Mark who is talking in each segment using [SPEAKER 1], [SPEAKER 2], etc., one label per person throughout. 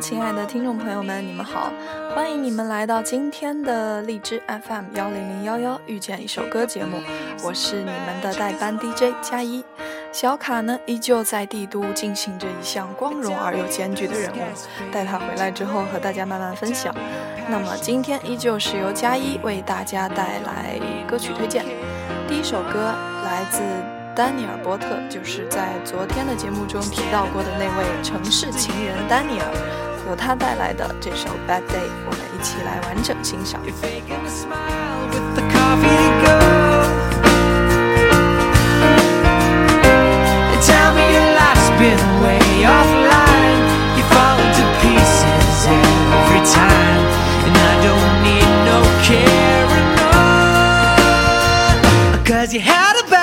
[SPEAKER 1] 亲爱的听众朋友们，你们好！欢迎你们来到今天的荔枝 FM 幺零零幺幺遇见一首歌节目，我是你们的代班 DJ 加一。小卡呢，依旧在帝都进行着一项光荣而又艰巨的任务，待他回来之后和大家慢慢分享。那么今天依旧是由加一为大家带来歌曲推荐，第一首歌来自。丹尼尔·波特就是在昨天的节目中提到过的那位城市情人丹尼尔，由他带来的这首《Bad Day》，我们一起来完整欣赏。
[SPEAKER 2] Cause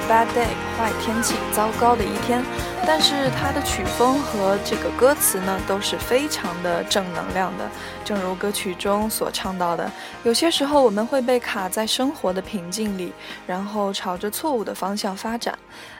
[SPEAKER 2] 《Bad Day》
[SPEAKER 1] 坏天气，糟糕的一天，但是它的曲风和这个歌词呢都是非常的正能量的。正如歌曲中所唱到的，有些时候我们会被卡在生活的瓶颈里，然后朝着错误的方向发展。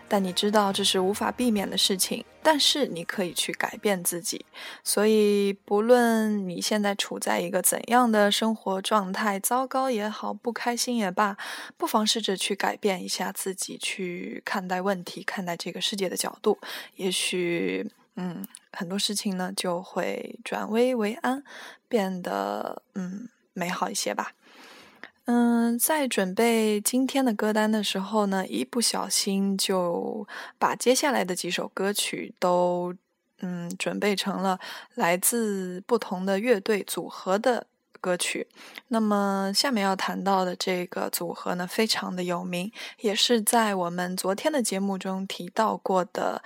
[SPEAKER 1] 但你知道这是无法避免的事情，但是你可以去改变自己。所以，不论你现在处在一个怎样的生活状态，糟糕也好，不开心也罢，不妨试着去改变一下自己，去看待问题、看待这个世界的角度。也许，嗯，很多事情呢就会转危为安，变得嗯美好一些吧。嗯，在准备今天的歌单的时候呢，一不小心就把接下来的几首歌曲都嗯准备成了来自不同的乐队组合的歌曲。那么下面要谈到的这个组合呢，非常的有名，也是在我们昨天的节目中提到过的。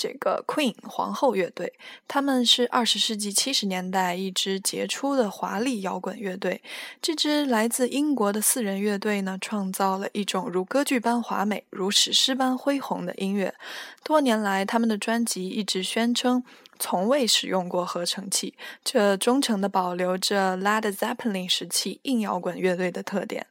[SPEAKER 1] 这个 Queen 皇后乐队，他们是二十世纪七十年代一支杰出的华丽摇滚乐队。这支来自英国的四人乐队呢，创造了一种如歌剧般华美、如史诗般恢宏的音乐。多年来，他们的专辑一直宣称从未使用过合成器，这忠诚地保留着 Led Zeppelin 时期硬摇滚乐队的特点。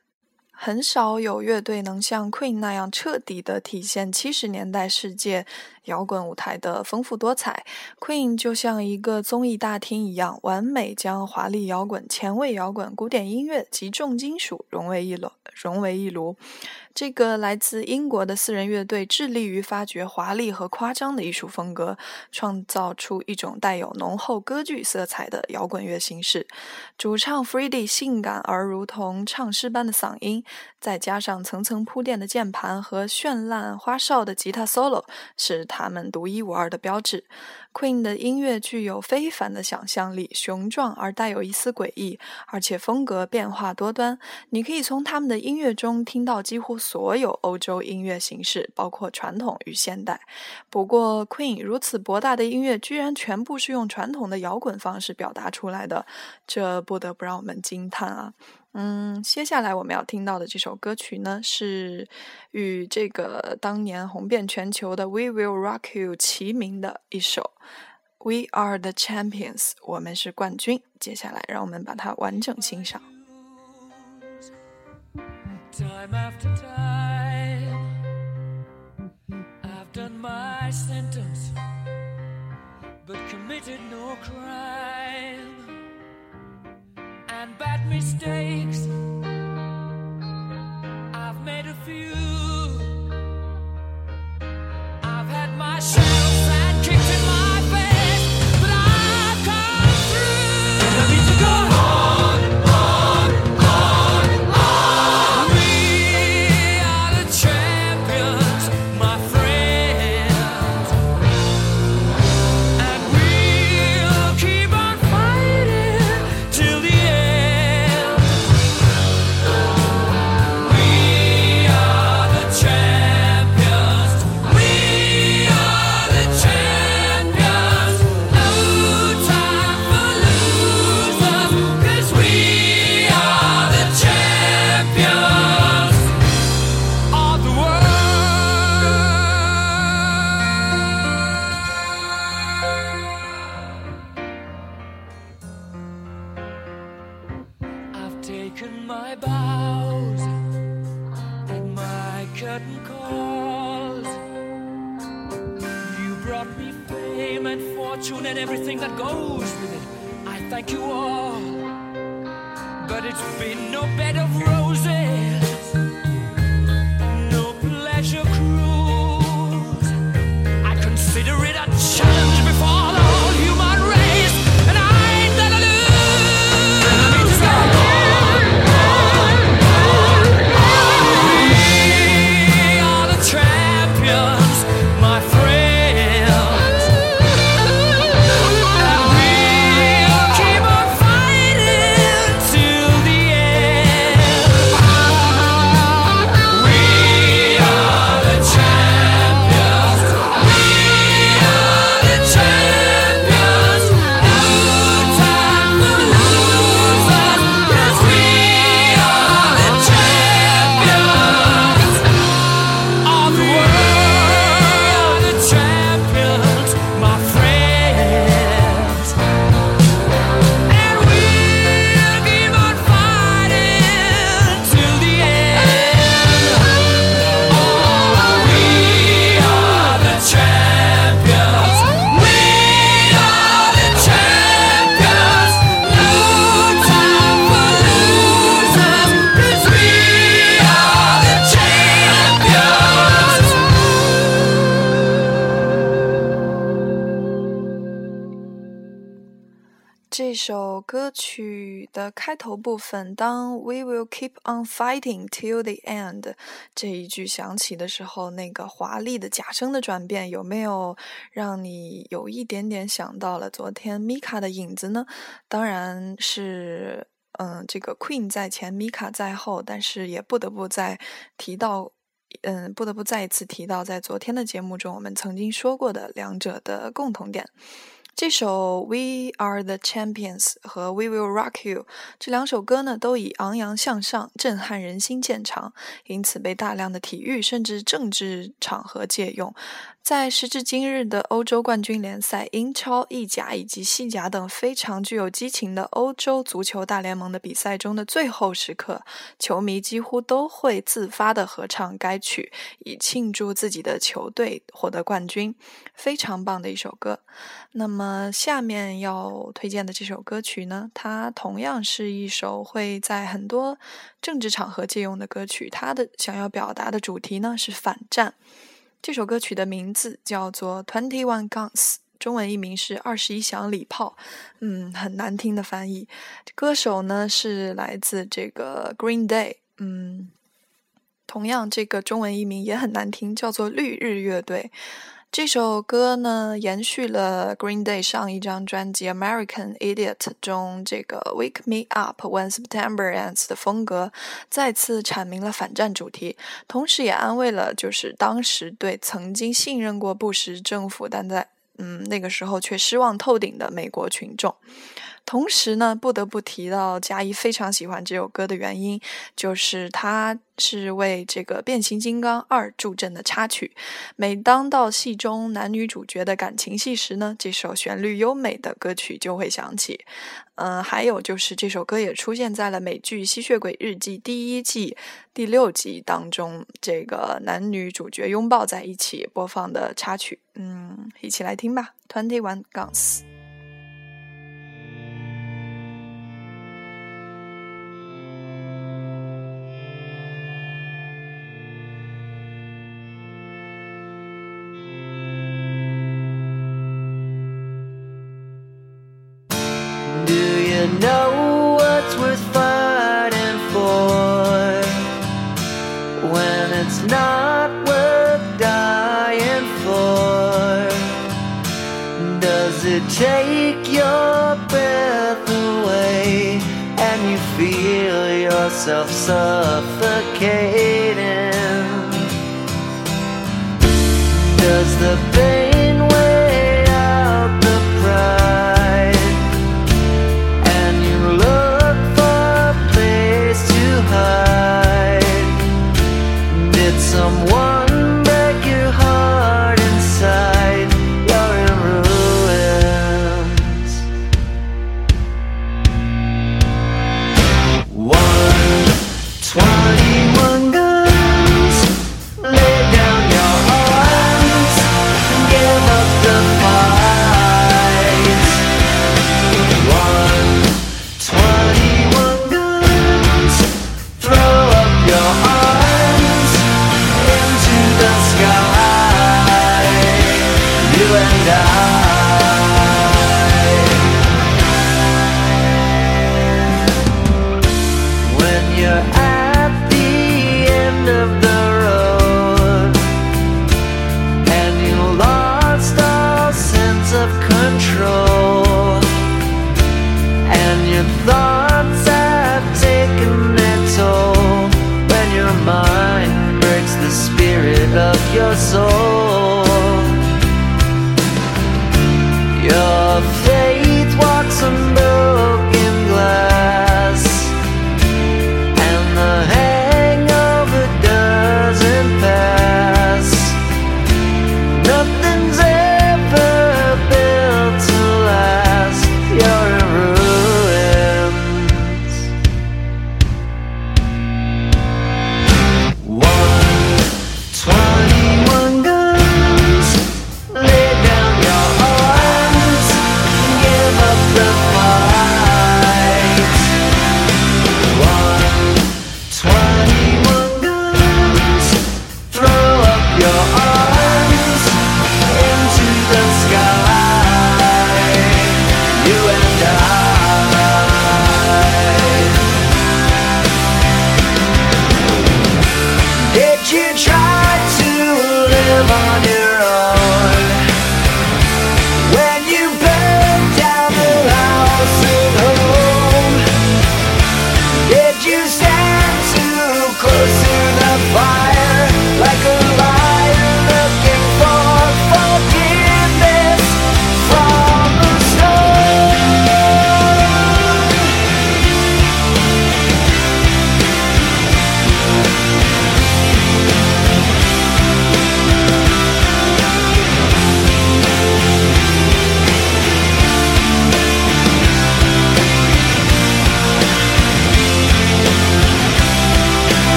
[SPEAKER 1] 很少有乐队能像 Queen 那样彻底的体现七十年代世界摇滚舞台的丰富多彩。Queen 就像一个综艺大厅一样，完美将华丽摇滚、前卫摇滚、古典音乐及重金属融为一炉。融为一炉。这个来自英国的四人乐队致力于发掘华丽和夸张的艺术风格，创造出一种带有浓厚歌剧色彩的摇滚乐形式。主唱 Freddie 性感而如同唱诗般的嗓音，再加上层层铺垫的键盘和绚烂花哨的吉他 solo，是他们独一无二的标志。Queen 的音乐具有非凡的想象力，雄壮而带有一丝诡异，而且风格变化多端。你可以从他们的音乐中听到几乎所有欧洲音乐形式，包括传统与现代。不过，Queen 如此博大的音乐居然全部是用传统的摇滚方式表达出来的，这不得不让我们惊叹啊！嗯，接下来我们要听到的这首歌曲呢，是与这个当年红遍全球的《We Will Rock You》齐名的一首《We Are the Champions》，我们是冠军。接下来，让我们把它完整欣赏。
[SPEAKER 3] Time after time, I've done my sentence, but committed no crime. And bad mistakes,
[SPEAKER 1] 这首歌曲的开头部分，当 "We will keep on fighting till the end" 这一句响起的时候，那个华丽的假声的转变，有没有让你有一点点想到了昨天 Mika 的影子呢？当然是，嗯，这个 Queen 在前，Mika 在后，但是也不得不再提到。嗯，不得不再一次提到，在昨天的节目中，我们曾经说过的两者的共同点。
[SPEAKER 4] 这首《We Are the Champions》和《We Will Rock You》这两首歌呢，都以昂扬向上、震撼人心见长，因此被大量的体育甚至政治场合借用。在时至今日的欧洲冠军联赛、英超、意甲以及西甲等非常具有激情的欧洲足球大联盟的比赛中的最后时刻，球迷几乎都会自发的合唱该曲，以庆祝自己的球队获得冠军。非常棒的一首歌。那么下面要推荐的这首歌曲呢，它同样是一首会在很多政治场合借用的歌曲。它的想要表达的主题呢是反战。这首歌曲的名字叫做《Twenty One Guns》，中文译名是《二十一响礼炮》。嗯，很难听的翻译。歌手呢是来自这个 Green Day。嗯，同样这个中文译名也很难听，叫做绿日乐队。这首歌呢，延续了 Green Day 上一张专辑《American Idiot》中这个 “Wake Me Up When September Ends” 的风格，再次阐明了反战主题，同时也安慰了就是当时对曾经信任过布什政府，但在嗯那个时候却失望透顶的美国群众。同时呢，不得不提到嘉一非常喜欢这首歌的原因，就是它是为这个《变形金刚二》助阵的插曲。每当到戏中男女主角的感情戏时呢，这首旋律优美的歌曲就会响起。嗯，还有就是这首歌也出现在了美剧《吸血鬼日记》第一季第六集当中，这个男女主角拥抱在一起播放的插曲。嗯，一起来听吧，《Twenty One Guns》。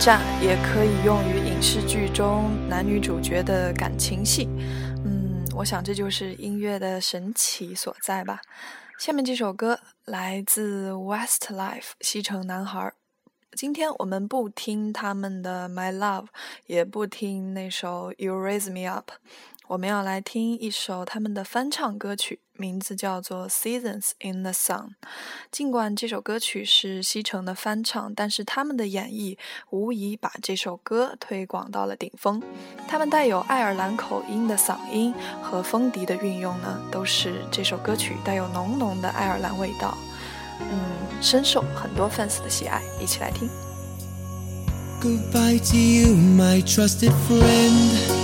[SPEAKER 1] 战，也可以用于影视剧中男女主角的感情戏。嗯，我想这就是音乐的神奇所在吧。下面这首歌来自 Westlife 西城男孩。今天我们不听他们的《My Love》，也不听那首《You Raise Me Up》，我们要来听一首他们的翻唱歌曲，名字叫做《Seasons in the Sun》。尽管这首歌曲是西城的翻唱，但是他们的演绎无疑把这首歌推广到了顶峰。他们带有爱尔兰口音的嗓音和风笛的运用呢，都使这首歌曲带有浓浓的爱尔兰味道。嗯，深受很多 fans 的喜爱，一起来听。
[SPEAKER 2] Goodbye to you, my trusted friend.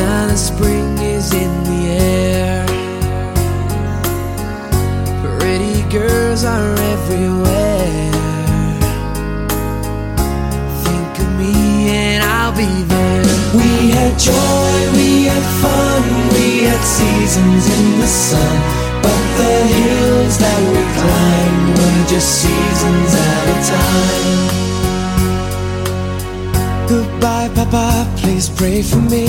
[SPEAKER 2] The spring is in the air. Pretty girls are everywhere. Think of me and I'll be there. We had joy, we had fun, we had seasons in the sun. But the hills that we climbed were just seasons at a time. Goodbye, Papa, please pray for me.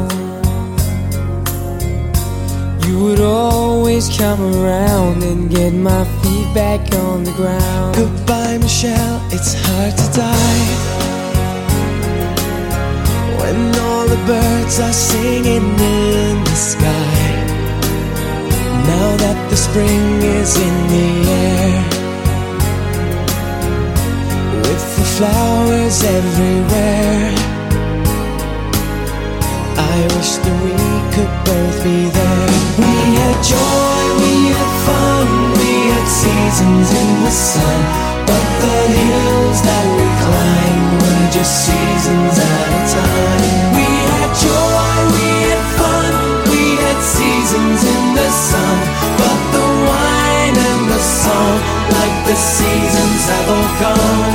[SPEAKER 2] would always come around and get my feet back on the ground. Goodbye, Michelle, it's hard to die. When all the birds are singing in the sky. Now that the spring is in the air, with the flowers everywhere, I wish that we could both be there. We had joy, we had fun, we had seasons in the sun. But the hills that we climbed were just seasons at a time. We had joy, we had fun, we had seasons in the sun. But the wine and the song, like the seasons have all gone.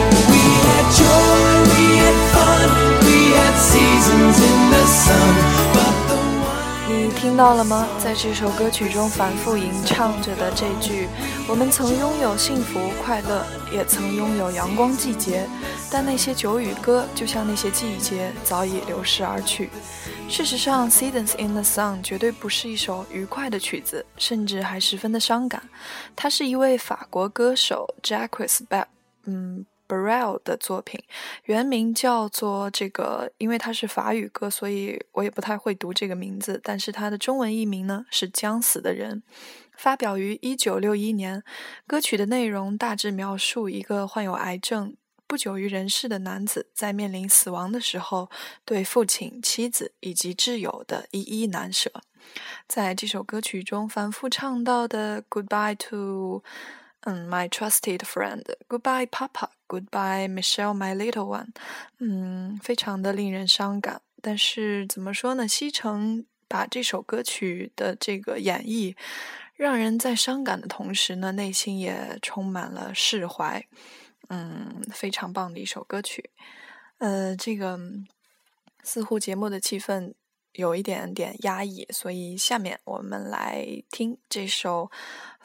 [SPEAKER 1] 听到了吗？在这首歌曲中反复吟唱着的这句：“我们曾拥有幸福快乐，也曾拥有阳光季节，但那些久与歌，就像那些季节，早已流逝而去。”事实上，《Seasons in the Sun》绝对不是一首愉快的曲子，甚至还十分的伤感。它是一位法国歌手 Jacques b a 嗯 Brel 的作品，原名叫做这个，因为它是法语歌，所以我也不太会读这个名字。但是它的中文译名呢是《将死的人》，发表于一九六一年。歌曲的内容大致描述一个患有癌症、不久于人世的男子，在面临死亡的时候，对父亲、妻子以及挚友的依依难舍。在这首歌曲中反复唱到的 “Goodbye to”。嗯，My trusted friend, goodbye, Papa, goodbye, Michelle, my little one。嗯，非常的令人伤感。但是怎么说呢？西城把这首歌曲的这个演绎，让人在伤感的同时呢，内心也充满了释怀。嗯，非常棒的一首歌曲。呃，这个似乎节目的气氛。有一点点压抑，所以下面我们来听这首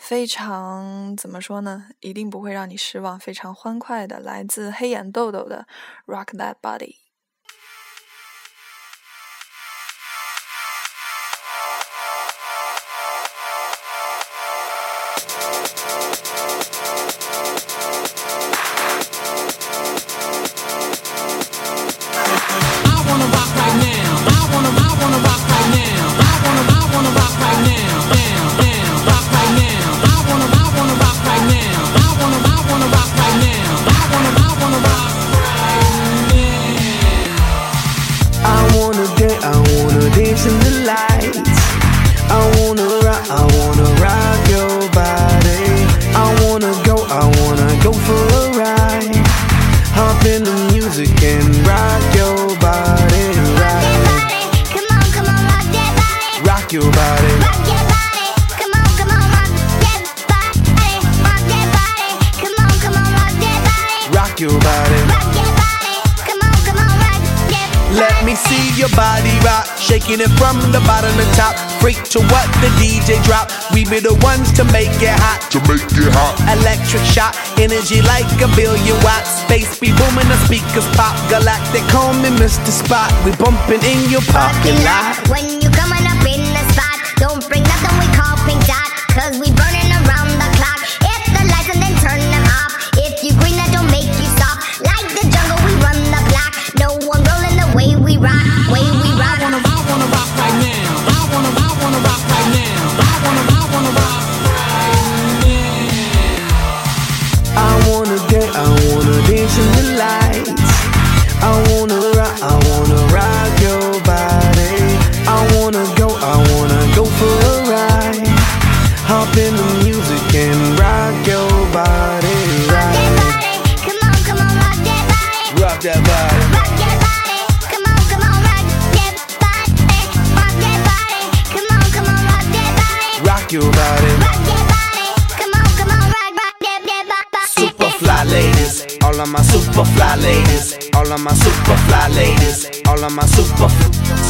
[SPEAKER 1] 非常怎么说呢？一定不会让你失望，非常欢快的，来自黑眼豆豆的《Rock That Body》。
[SPEAKER 2] Body rock, shaking it from the bottom to top. Freak to what the DJ drop. We be the ones to make it hot.
[SPEAKER 5] to make it hot.
[SPEAKER 2] Electric shock, energy like a billion watts. Space be booming, the speakers pop. Galactic, call me Mr. Spot. We bumping in your parking lot.
[SPEAKER 6] When you and rock
[SPEAKER 2] your body, Rock
[SPEAKER 6] that body. Come on, come on, rock that body.
[SPEAKER 2] Rock that body.
[SPEAKER 6] Rock that body. Come on, come on, rock that body. Rock that body. Come on, come on, rock that body.
[SPEAKER 2] Rock your body.
[SPEAKER 6] Rock that body. Come on, come on, rock, rock that.
[SPEAKER 2] Super fly ladies, all of my super fly ladies, all of my super fly ladies, all of my super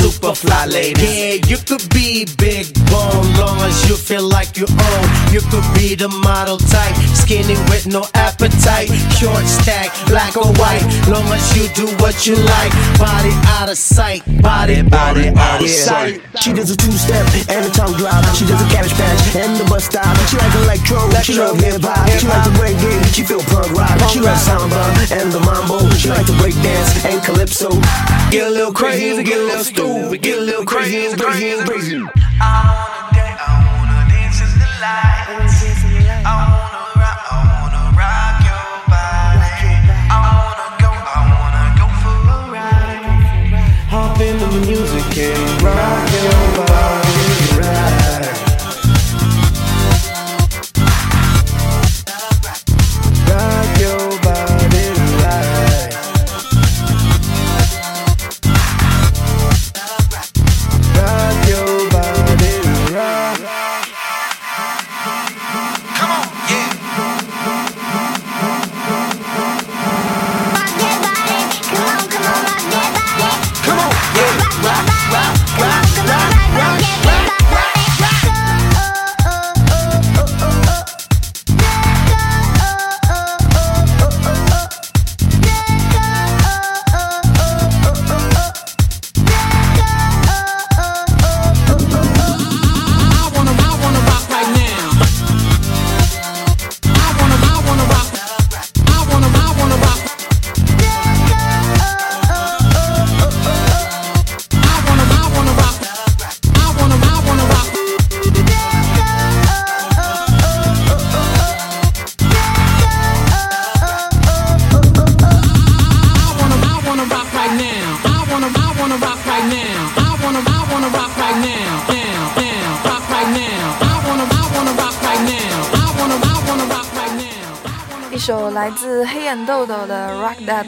[SPEAKER 2] super fly ladies.
[SPEAKER 7] Yeah, you could be big bone, long as you feel like you own. You could be the model type, skinny with no appetite. Short stack, black or white, long as you do what you like. Body out of sight, body, body out of sight.
[SPEAKER 8] She does a two-step and a tongue drop. She does a cabbage patch and the bus stop. She like electro, she love hip hop. She like the reggae, she feel punk rock. She like samba and the mambo. She like to break dance and calypso.
[SPEAKER 7] Get a little crazy, get a little stupid, get a little crazy, crazy, crazy.
[SPEAKER 2] I wanna dance, I wanna dance in the lights.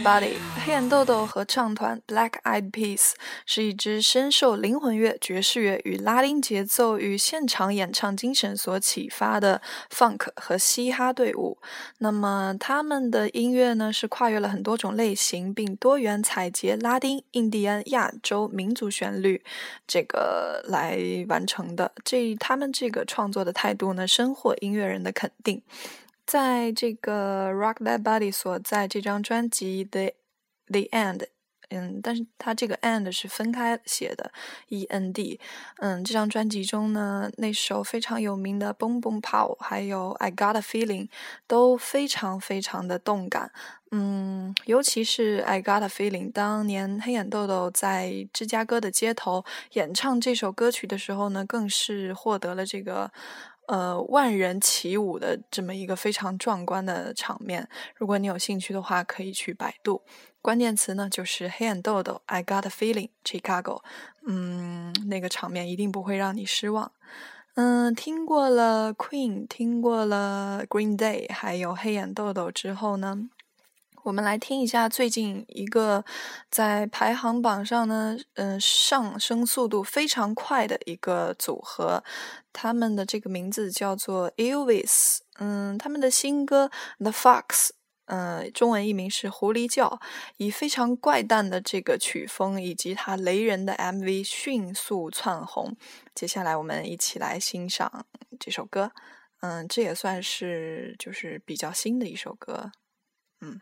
[SPEAKER 2] Body》。
[SPEAKER 1] 黑眼豆豆合唱团 Black Eyed Peas 是一支深受灵魂乐、爵士乐与拉丁节奏与现场演唱精神所启发的 funk 和嘻哈队伍。那么他们的音乐呢，是跨越了很多种类型，并多元采撷拉丁、印第安、亚洲民族旋律，这个来完成的。这他们这个创作的态度呢，深获音乐人的肯定。在这个 Rock That Body 所在这张专辑的 The End，嗯，但是它这个 “End” 是分开写的，E N D，嗯，这张专辑中呢，那首非常有名的 Boom Boom Pow，还有 I Got a Feeling，都非常非常的动感，嗯，尤其是 I Got a Feeling，当年黑眼豆豆在芝加哥的街头演唱这首歌曲的时候呢，更是获得了这个。呃，万人起舞的这么一个非常壮观的场面，如果你有兴趣的话，可以去百度。关键词呢就是黑眼豆豆，I got a feeling Chicago。嗯，那个场面一定不会让你失望。嗯，听过了 Queen，听过了 Green Day，还有黑眼豆豆之后呢？我们来听一下最近一个在排行榜上呢，嗯，上升速度非常快的一个组合，他们的这个名字叫做 Elvis，嗯，他们的新歌 The Fox，嗯，中文译名是狐狸叫，以非常怪诞的这个曲风以及它雷人的 MV 迅速窜红。接下来我们一起来欣赏这首歌，嗯，这也算是就是比较新的一首歌，嗯。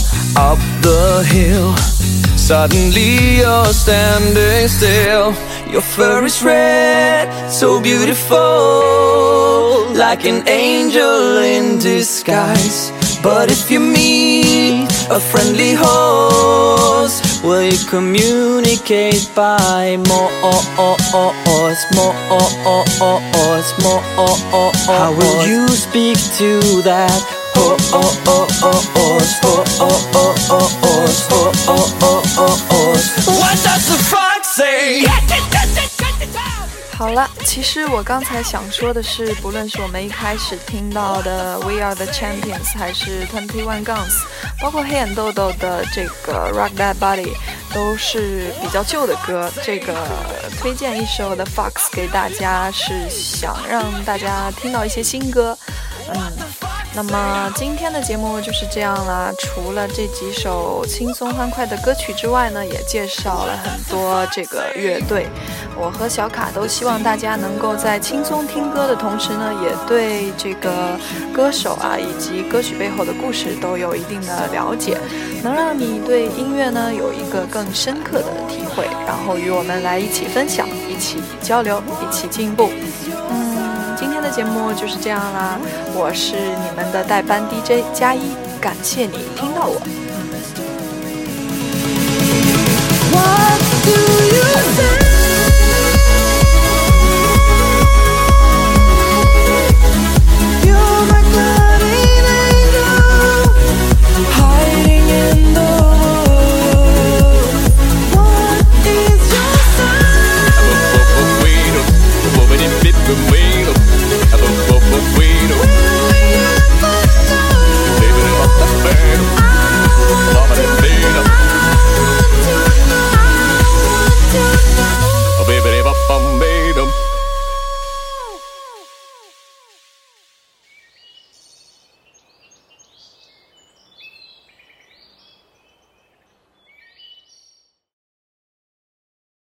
[SPEAKER 5] the hill. Suddenly you're standing still. Your fur is red, so beautiful, like an angel in disguise. But if you meet a friendly horse, will you communicate by more, oh, oh, oh, more, more? How will you speak to that horse? What does the fox say?
[SPEAKER 1] 好了，其实我刚才想说的是，不论是我们一开始听到的《We Are the Champions》，还是 Twenty One Guns，包括黑眼豆豆的这个《Rock That Body》，都是比较旧的歌。这个推荐一首的 Fox 给大家，是想让大家听到一些新歌。嗯，那么今天的节目就是这样啦。除了这几首轻松欢快的歌曲之外呢，也介绍了很多这个乐队。我和小卡都希望大家能够在轻松听歌的同时呢，也对这个歌手啊以及歌曲背后的故事都有一定的了解，能让你对音乐呢有一个更深刻的体会，然后与我们来一起分享、一起交流、一起进步。嗯，节目就是这样啦，我是你们的代班 DJ 加一，感谢你听到我。What do you say?